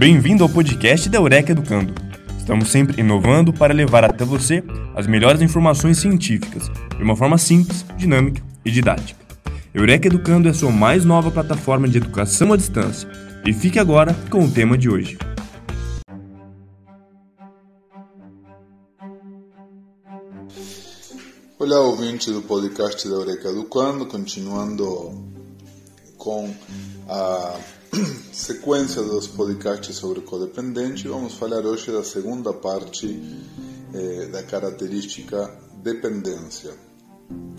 Bem-vindo ao podcast da Eureka Educando. Estamos sempre inovando para levar até você as melhores informações científicas de uma forma simples, dinâmica e didática. Eureka Educando é a sua mais nova plataforma de educação à distância. E fique agora com o tema de hoje. Olá, ouvinte do podcast da Eureka Educando, continuando com a sequência dos podcasts sobre codependente, vamos falar hoje da segunda parte eh, da característica dependência.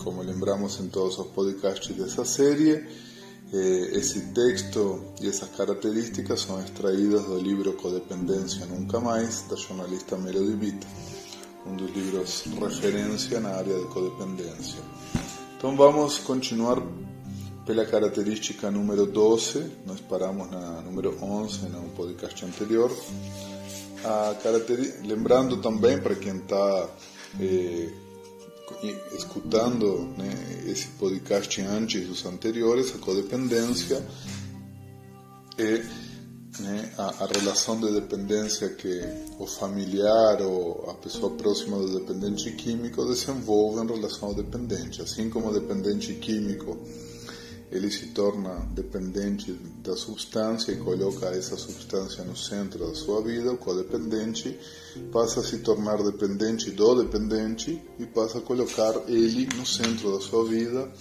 Como lembramos em todos os podcasts dessa série, eh, esse texto e essas características são extraídas do livro Codependência Nunca Mais, da jornalista Melody Vita, um dos livros referência na área de codependência. Então vamos continuar pela característica número 12, nós paramos na número 11 no podcast anterior. Lembrando também para quem está eh, escutando né, esse podcast antes dos anteriores, a codependência é né, a, a, relação de dependência que o familiar ou a pessoa próxima do dependente químico desenvolve em relação ao dependente. Assim como o dependente químico ele se torna dependente da substância e coloca essa substância no centro da sua vida, o codependente passa a se tornar dependente do dependente e passa a colocar ele no centro da sua vida,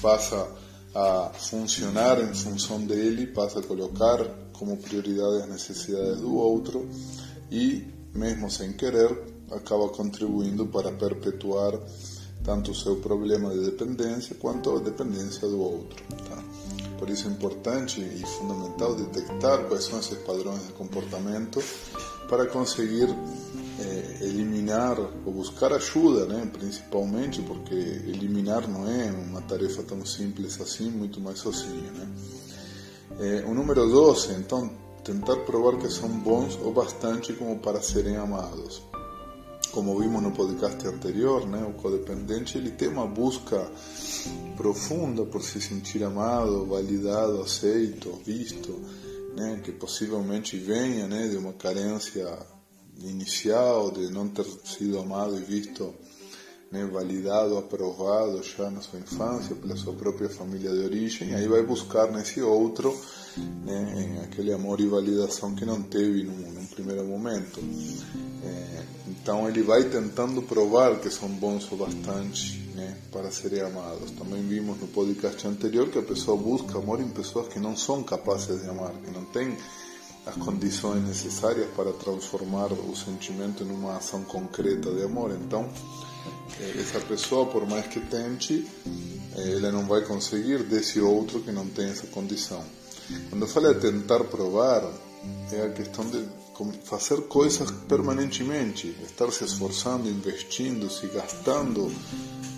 passa a funcionar em função dele, passa a colocar como prioridade as necessidades do outro e, mesmo sem querer, acaba contribuindo para perpetuar tanto o seu problema de dependência quanto a dependência do outro. Tá? Por isso é importante e fundamental detectar quais são esses padrões de comportamento para conseguir eh, eliminar ou buscar ajuda, né? principalmente porque eliminar não é uma tarefa tão simples assim, muito mais sozinho. Né? Eh, o número 12, então, tentar provar que são bons o bastante como para serem amados como vimos no podcast anterior, né, o codependente ele tem uma busca profunda por se sentir amado, validado, aceito, visto, né, que possivelmente venha né, de uma carência inicial, de não ter sido amado e visto né, validado, aprovado já na sua infância pela sua própria família de origem, aí vai buscar nesse outro né, aquele amor e validação que não teve num, num primeiro momento. É, então ele vai tentando provar que são bons o bastante né, para serem amados. Também vimos no podcast anterior que a pessoa busca amor em pessoas que não são capazes de amar, que não têm as condições necessárias para transformar o sentimento em uma ação concreta de amor. Então, essa pessoa, por mais que tente, ela não vai conseguir desse outro que não tem essa condição. Quando eu falo tentar provar, é a questão de fazer coisas permanentemente, estar se esforçando, investindo, se gastando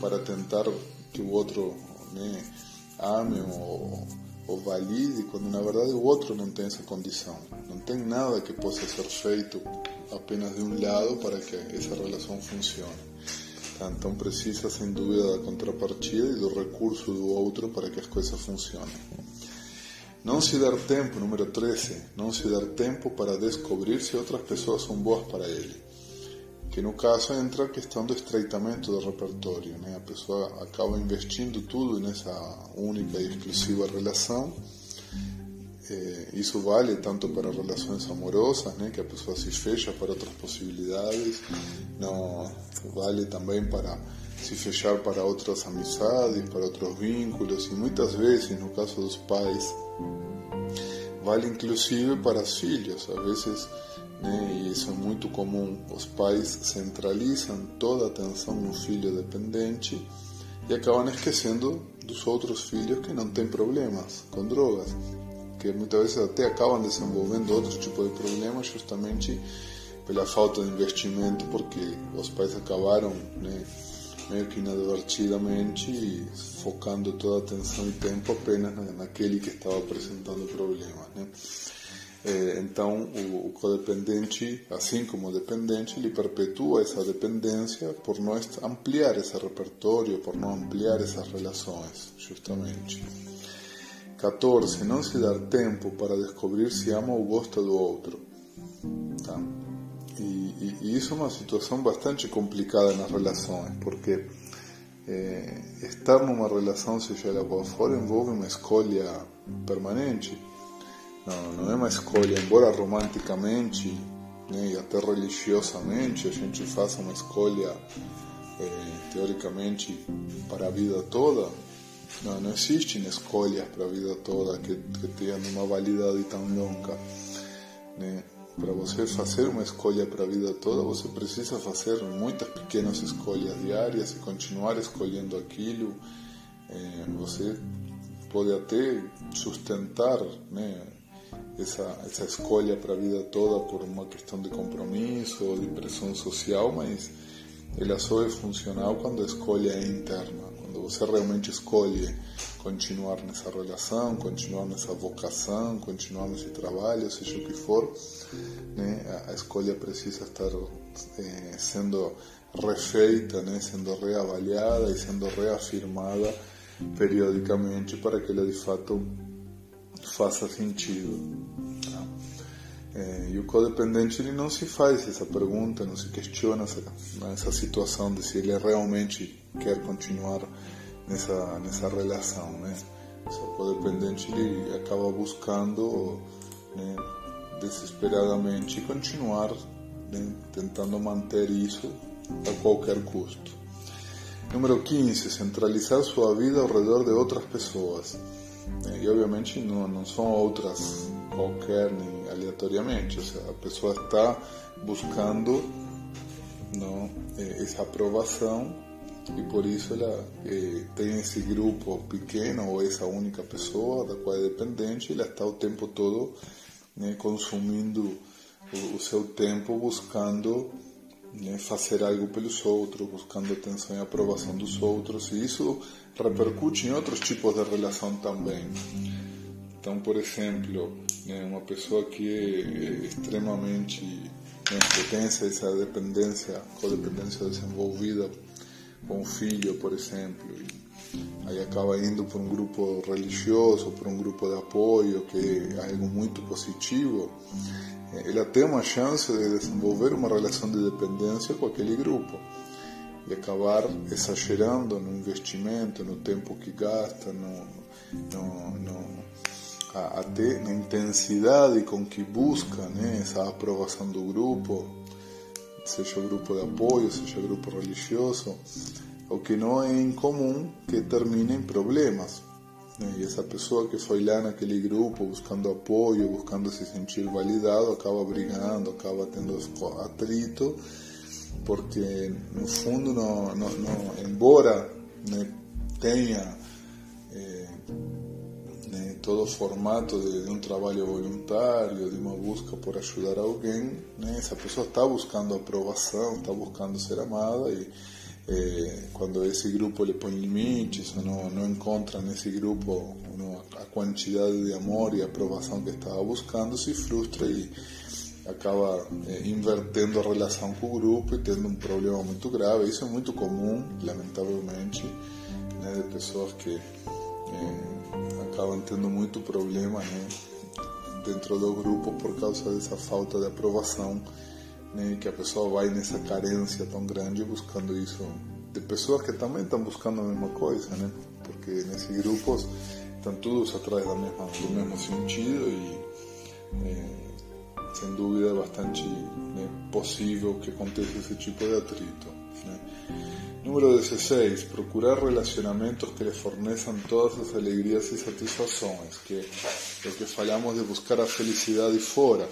para tentar que o outro né, ame ou, ou valide, quando na verdade o outro não tem essa condição. Não tem nada que possa ser feito apenas de um lado para que essa relação funcione. Então precisa sem dúvida da contrapartida e do recurso do outro para que as coisas funcionem. Não se dar tempo, número 13, não se dar tempo para descobrir se outras pessoas são boas para ele. Que no caso entra a questão do estreitamento do repertório. Né? A pessoa acaba investindo tudo nessa única e exclusiva relação. Isso vale tanto para relações amorosas, né? que a pessoa se fecha para outras possibilidades, não vale também para se fechar para outras amizades, para outros vínculos, e muitas vezes, no caso dos pais, vale inclusive para os filhos. Às vezes, né, e isso é muito comum, os pais centralizam toda a atenção no filho dependente e acabam esquecendo dos outros filhos que não têm problemas com drogas, que muitas vezes até acabam desenvolvendo outro tipo de problemas justamente pela falta de investimento, porque os pais acabaram né, meio que inadvertidamente focando toda a atenção e tempo apenas naquele que estava apresentando problemas. Né? É, então, o, codependente, assim como o dependente, ele perpetua essa dependência por não ampliar esse repertório, por não ampliar essas relações, justamente. 14. Não se dar tempo para descobrir se ama ou gosta do outro. Tá? E, e, e isso é uma situação bastante complicada nas relações, porque eh, estar numa relação, seja ela qual for, envolve uma escolha permanente. Não, não é uma escolha, embora romanticamente né, e até religiosamente a gente faça uma escolha eh, teoricamente para a vida toda, não, não existem escolhas para a vida toda que, que tenham uma validade tão longa. Para você fazer uma escolha para a vida toda, você precisa fazer muitas pequenas escolhas diárias e continuar escolhendo aquilo. É, você pode até sustentar né, essa, escolha para a vida toda por uma questão de compromisso ou de pressão social, mas ela só é funcional quando a escolha é interna, você realmente escolhe continuar nessa relação, continuar nessa vocação, continuar nesse trabalho, seja o que for, né, a, escolha precisa estar eh, sendo refeita, né, sendo reavaliada e sendo reafirmada periodicamente para que ela de fato faça sentido. É, e o codependente ele não se faz essa pergunta, não se questiona essa, essa situação de se ele realmente quer continuar nessa nessa relação, né? O codependente ele acaba buscando né, desesperadamente continuar né, tentando manter isso a qualquer custo. Número 15, centralizar sua vida ao redor de outras pessoas. E obviamente não, não são outras qualquer nem aleatoriamente, ou seja, a pessoa está buscando não, essa aprovação e por isso ela eh, tem esse grupo pequeno ou essa única pessoa da qual é dependente, ela está o tempo todo né, consumindo o, o, seu tempo buscando né, fazer algo pelos outros, buscando atenção e aprovação dos outros, e isso repercute em outros tipos de relação também. Então, por exemplo, né, uma pessoa que é extremamente que tem essa dependência, codependência desenvolvida com o filho, por exemplo, aí acaba indo para um grupo religioso, para um grupo de apoio, que é algo muito positivo, ela tem uma chance de desenvolver uma relação de dependência com aquele grupo e acabar exagerando no investimento, no tempo que gasta, no, no, no até na intensidade com que busca né, essa aprovação do grupo, seja grupo de apoio, seja grupo religioso, o que não é incomum que termine em problemas. Né? E essa pessoa que foi lá naquele grupo buscando apoio, buscando se sentir validado, acaba brigando, acaba tendo atrito, porque no fundo, não, não, não embora né, tenha todo formato de, de, um trabalho voluntário, de uma busca por ajudar alguém, né? essa pessoa está buscando aprovação, está buscando ser amada e eh, quando esse grupo lhe põe limites ou não, não encontra nesse grupo não, a quantidade de amor e aprovação que estava buscando, se frustra e acaba eh, invertendo a relação com o grupo e tendo um problema muito grave. Isso é muito comum, lamentavelmente, né, de pessoas que eh, acabam tendo muito problema né, dentro do grupo por causa dessa falta de aprovação, né, que a pessoa vai nessa carência tão grande buscando isso. De pessoas que também estão buscando a mesma coisa, né, porque nesses grupos estão todos atrás da mesma, do mesmo sentido e é, sem dúvida é bastante né, possível que aconteça esse tipo de atrito. Né. Número 16. Procurar relacionamentos que le fornezcan todas as alegrias e satisfações, que é o que falamos de buscar a felicidade fora,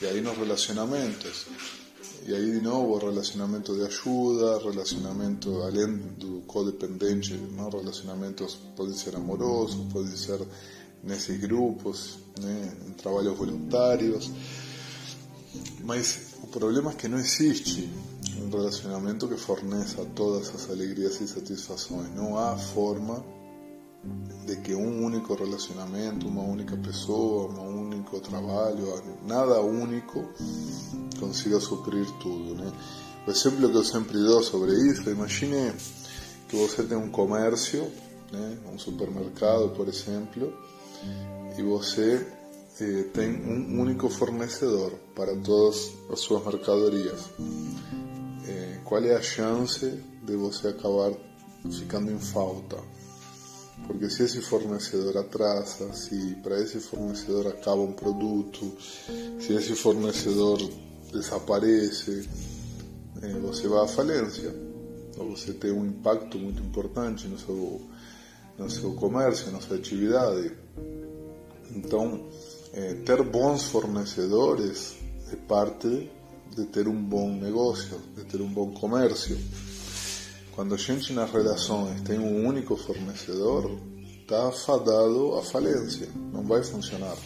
e aí nos relacionamentos. E aí de novo relacionamento de ajuda, relacionamento além do codependente, não? relacionamentos podem ser amorosos, podem ser nesses grupos, né? em trabalhos voluntários. Mas o problema é que não existe um relacionamento que forneça todas as alegrias e satisfações. Não há forma de que um único relacionamento, uma única pessoa, um único trabalho, nada único consiga suprir tudo, né? O exemplo que eu sempre dou sobre isso, imagine que você tem um comércio, né? um supermercado, por exemplo, e você eh, tem um único fornecedor para todas as suas mercadorias. Eh, qual é a chance de você acabar ficando em falta? Porque se esse fornecedor atrasa, se para esse fornecedor acaba um produto, se esse fornecedor desaparece, eh, você vai à falência. Ou você tem um impacto muito importante no seu, no seu comércio, na sua atividade. Então, eh, ter bons fornecedores é parte de ter um bom negócio, de ter um bom comércio. Quando a gente nas relações tem um único fornecedor, está fadado à falência, não vai funcionar.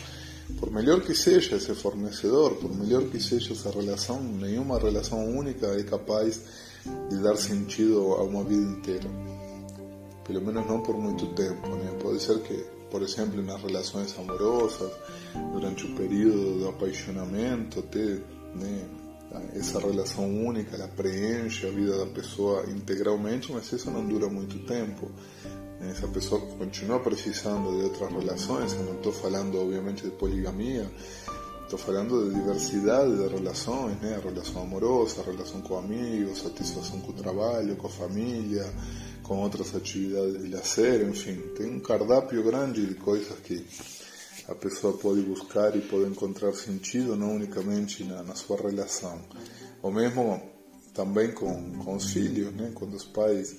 Por melhor que seja esse fornecedor, por melhor que seja essa relação, nenhuma relação única é capaz de dar sentido a uma vida inteira. Pelo menos não por muito tempo. Né? Pode ser que, por exemplo, nas relações amorosas, durante o período do apaixonamento, né, essa relação única, ela preenche a vida da pessoa integralmente, mas isso não dura muito tempo. Essa pessoa continua precisando de outras relações, eu não estou falando obviamente de poligamia, estou falando de diversidade de relações, né? Relação amorosa, relação com amigos, satisfação com o trabalho, com a família, com outras atividades de lazer, enfim, tem um cardápio grande de coisas que a pessoa pode buscar e pode encontrar sentido não unicamente na, na sua relação. Ou mesmo também com, com os filhos, né? quando os pais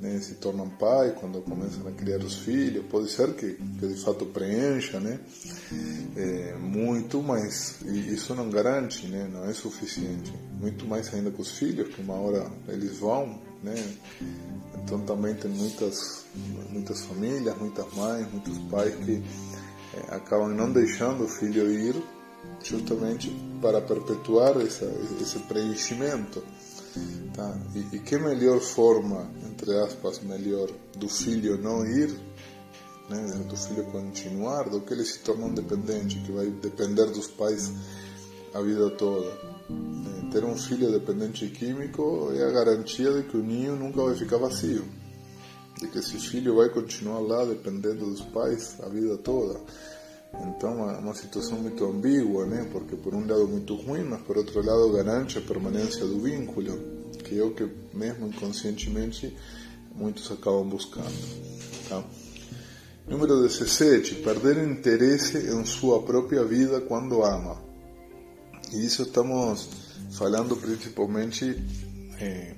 né, se tornam pais, quando começam a criar os filhos, pode ser que, que de fato preencha né? É, muito, mas isso não garante, né? não é suficiente. Muito mais ainda com os filhos, que uma hora eles vão, né? Então também tem muitas, muitas famílias, muitas mães, muitos pais que é, acabam não deixando o filho ir justamente para perpetuar essa, esse preenchimento. Tá? E, e, que melhor forma, entre aspas, melhor do filho não ir, né, do filho continuar, do que ele se torna um dependente, que vai depender dos pais a vida toda. É, ter um filho dependente químico é a garantia de que o ninho nunca vai ficar vazio de que esse filho vai continuar lá dependendo dos pais a vida toda. Então é uma situação muito ambígua, né? Porque por um lado muito ruim, mas por outro lado garante a permanência do vínculo, que é o que mesmo inconscientemente muitos acabam buscando. Tá? Número 17. Perder interesse em sua própria vida quando ama. E isso estamos falando principalmente eh,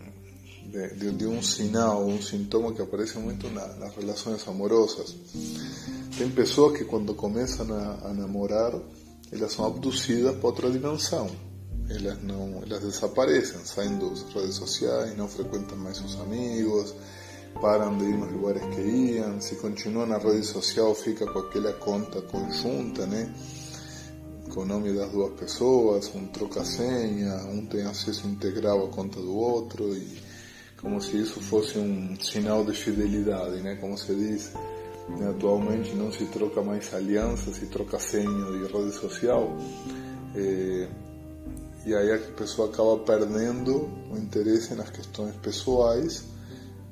de, de, de, um sinal, um sintoma que aparece muito na, nas relações amorosas. Tem pessoas que quando começam a, a namorar, elas são abduzidas para outra dimensão. Elas não, elas desaparecem, saem das redes sociais, não frequentam mais os amigos, param de ir nos lugares que iam, se continuam na rede social, fica com aquela conta conjunta, né? O nome das duas pessoas, um troca senha, um tem acesso integral à conta do outro e como se isso fosse um sinal de fidelidade, né? Como se diz, né? atualmente não se troca mais aliança, se troca senha de rede social. É, e aí a pessoa acaba perdendo o interesse nas questões pessoais,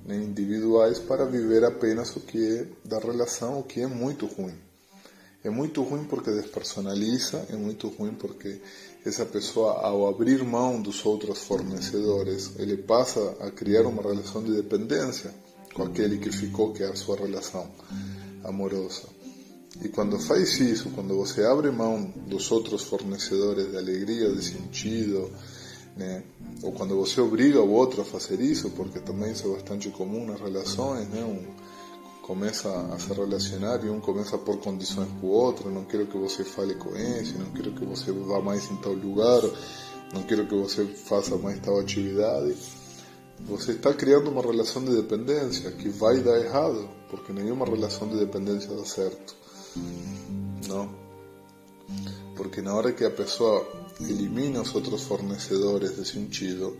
né, individuais, para viver apenas o que é da relação, o que é muito ruim. É muito ruim porque despersonaliza, é muito ruim porque essa pessoa, ao abrir mão dos outros fornecedores, ele passa a criar uma relação de dependência com aquele que ficou, que é a sua relação amorosa. E quando faz isso, quando você abre mão dos outros fornecedores de alegria, de sentido, né? ou quando você obriga o outro a fazer isso, porque também isso é bastante comum nas relações, né? Um, começa a se relacionar e um começa a pôr condições para o outro, não quero que você fale com esse, não quero que você vá mais em tal lugar, não quero que você faça mais tal atividade. Você está criando uma relação de dependência que vai dar errado, porque nenhuma relação de dependência dá certo. Não? Porque na hora que a pessoa elimina os outros fornecedores de sentido,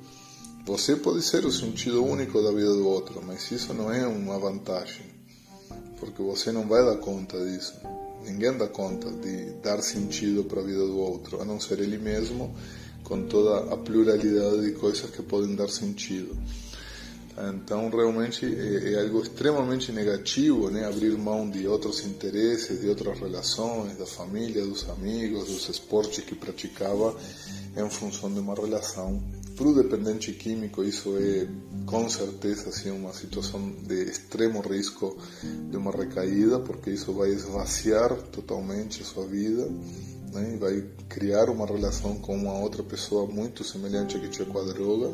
você pode ser o sentido único da vida do outro, mas isso não é uma vantagem porque você não vai dar conta disso. Ninguém dá conta de dar sentido para a vida do outro, a não ser ele mesmo, com toda a pluralidade de coisas que podem dar sentido. Então, realmente é, é, algo extremamente negativo, né? Abrir mão de outros interesses, de outras relações, da família, dos amigos, dos esportes que praticava em função de uma relação. Para o dependente químico, isso é com certeza assim, uma situação de extremo risco de uma recaída, porque isso vai esvaziar totalmente a sua vida né? vai criar uma relação com uma outra pessoa muito semelhante a que tinha com a droga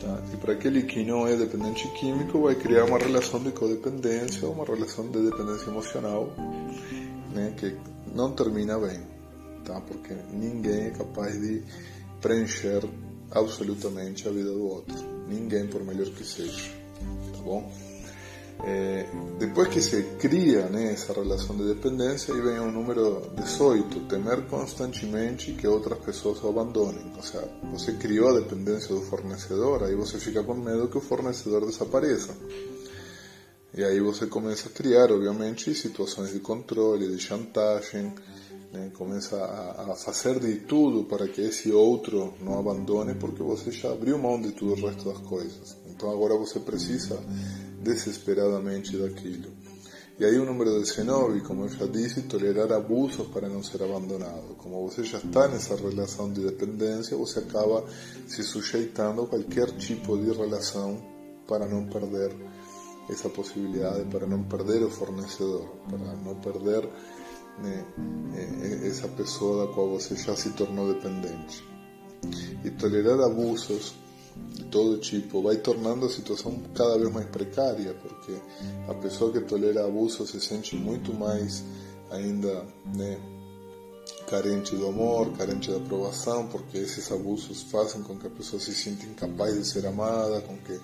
Tá? E para aquele que não é dependente químico, vai criar uma relação de codependência, uma relação de dependência emocional, né, que não termina bem, tá? porque ninguém é capaz de preencher absolutamente a vida do outro, ninguém por melhor que seja, tá bom? É, depois que se cria né, essa relação de dependência, aí vem o número 18, temer constantemente que outras pessoas o abandonem. Ou seja, você criou a dependência do fornecedor, aí você fica com medo que o fornecedor desapareça. E aí você começa a criar, obviamente, situações de controle, de chantagem, né? começa a, a, fazer de tudo para que esse outro não abandone, porque você já abriu mão de tudo o resto das coisas. Então agora você precisa desesperadamente daquilo. E aí o número 19, como eu já disse, tolerar abusos para não ser abandonado. Como você já está nessa relação de dependência, você acaba se sujeitando a qualquer tipo de relação para não perder essa possibilidade, para não perder o fornecedor, para não perder né, essa pessoa da qual você já se tornou dependente. E tolerar abusos de todo tipo vai tornando a situação cada vez mais precária, porque a pessoa que tolera abuso se sente muito mais ainda né, carente do amor, carente da aprovação, porque esses abusos fazem com que a pessoa se sinta incapaz de ser amada, com que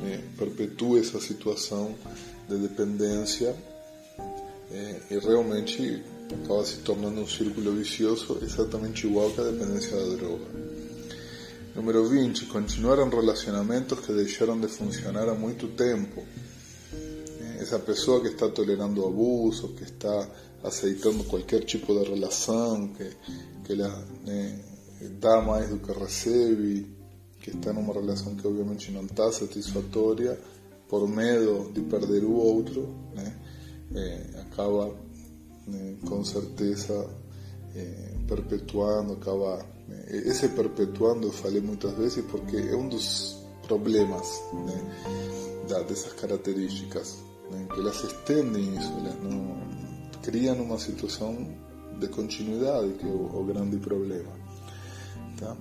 né, perpetue essa situação de dependência é, e realmente acaba se tornando um círculo vicioso exatamente igual que a dependência da droga. Número 20. Continuar em relacionamentos que deixaram de funcionar há muito tempo. Essa pessoa que está tolerando abuso, que está aceitando qualquer tipo de relação, que, que ela né, dá mais do que recebe, que está numa relação que obviamente não está satisfatória, por medo de perder o outro, né, é, acaba né, com certeza é, perpetuando, acaba esse perpetuando eu falei muitas vezes porque é um dos problemas né, da, dessas características, que elas estendem isso, elas não criam uma situação de continuidade, que é o, grande problema. Tá?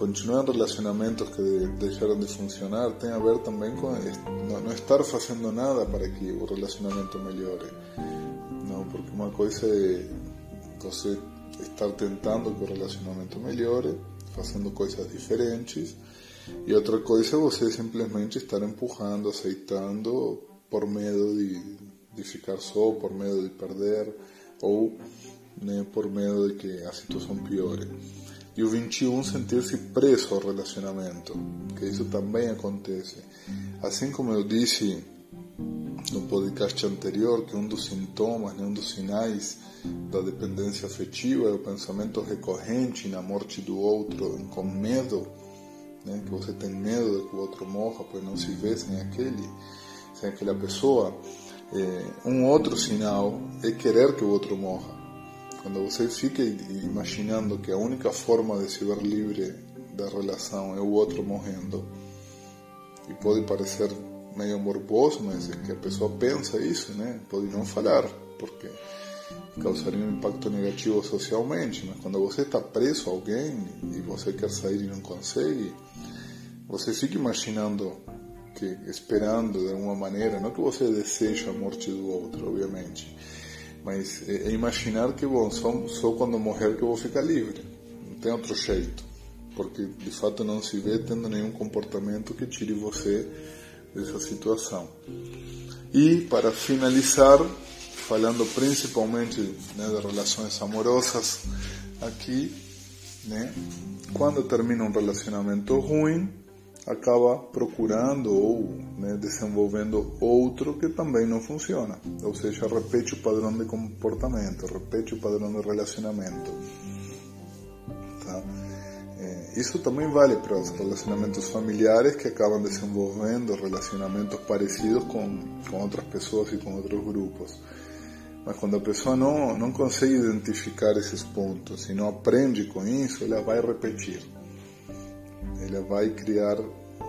Continuar relacionamentos que deixaram de funcionar tem a ver também com não, não estar fazendo nada para que o relacionamento melhore. Não, porque uma coisa é você estar tentando que o relacionamento melhore, fazendo coisas diferentes, e outra coisa é você simplesmente estar empurrando, aceitando por medo de, ficar só, por medo de perder, ou né, por medo de que a situação piore. E o 21, sentir-se preso ao relacionamento, que isso também acontece. Assim como eu disse no podcast anterior que um dos sintomas, um dos sinais da dependência afetiva é o pensamento recorrente na morte do outro, com medo, né, que você tem medo de que o outro morra, pois não se vê sem aquele, sem aquela pessoa. É, um outro sinal é querer que o outro morra. Quando você fica imaginando que a única forma de se ver livre da relação é o outro morrendo, e pode parecer meio morboso, mas é que a pessoa pensa isso, né? Pode não falar, porque causaria um impacto negativo socialmente, mas quando você está preso a alguém e você quer sair e não consegue, você fica imaginando que esperando de alguma maneira, não que você deseja a morte do outro, obviamente, mas é, é imaginar que bom, só, só quando morrer que eu vou ficar livre, não tem outro jeito, porque de fato não se vê tendo nenhum comportamento que tire você dessa situação. E para finalizar, falando principalmente né, de relações amorosas aqui, né, quando termina um relacionamento ruim, acaba procurando ou né, desenvolvendo outro que também não funciona. Ou seja, repete o padrão de comportamento, repete o padrão de relacionamento. Tá? É, isso também vale para os relacionamentos familiares que acabam desenvolvendo relacionamentos parecidos com, com outras pessoas e com outros grupos. Mas quando a pessoa não, não consegue identificar esses pontos e não aprende com isso, ela vai repetir. Ela vai criar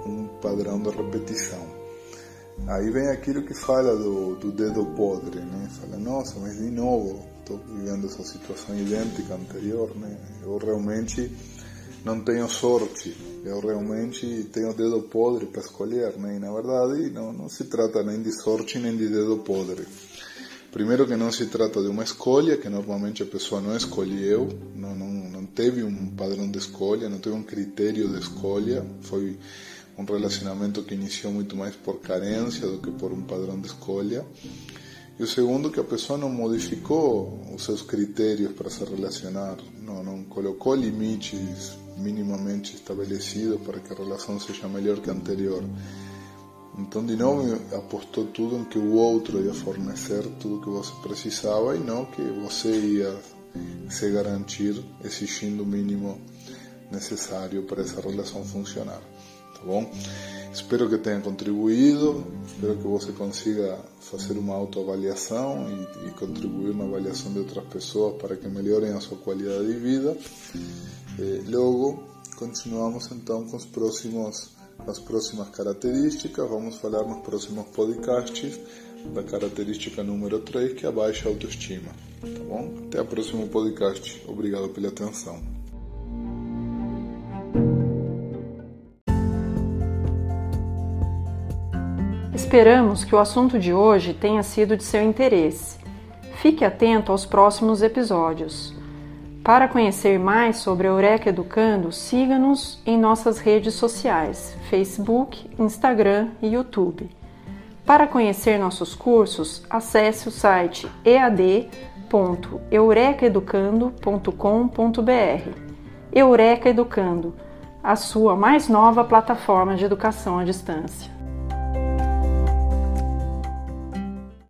um padrão de repetição. Aí vem aquilo que fala do, do dedo podre, né? Fala, nossa, mas de novo, estou vivendo essa situação idêntica anterior, né? Eu realmente não tenho sorte, eu realmente tenho dedo podre para escolher, né? E na verdade não, não se trata nem de sorte nem de dedo podre. Primeiro que não se trata de uma escolha, que normalmente a pessoa não escolheu, não, não, não teve um padrão de escolha, não teve um critério de escolha, foi um relacionamento que iniciou muito mais por carência do que por um padrão de escolha. E o segundo, que a pessoa não modificou os seus critérios para se relacionar, não, não colocou limites minimamente estabelecidos para que a relação seja melhor que a anterior. Então, de novo, apostou tudo em que o outro ia fornecer tudo que você precisava e não que você ia se garantir exigindo o mínimo necessário para essa relação funcionar. Tá bom? Espero que tenha contribuído, espero que você consiga fazer uma autoavaliação e, e contribuir na avaliação de outras pessoas para que melhorem a sua qualidade de vida. Logo, continuamos então com os próximos as próximas características. Vamos falar nos próximos podcasts da característica número 3, que é a baixa autoestima. Tá bom? Até o próximo podcast. Obrigado pela atenção. Esperamos que o assunto de hoje tenha sido de seu interesse. Fique atento aos próximos episódios. Para conhecer mais sobre a Eureka Educando, siga-nos em nossas redes sociais, Facebook, Instagram e YouTube. Para conhecer nossos cursos, acesse o site ead.eurekaeducando.com.br. Eureka Educando, a sua mais nova plataforma de educação à distância.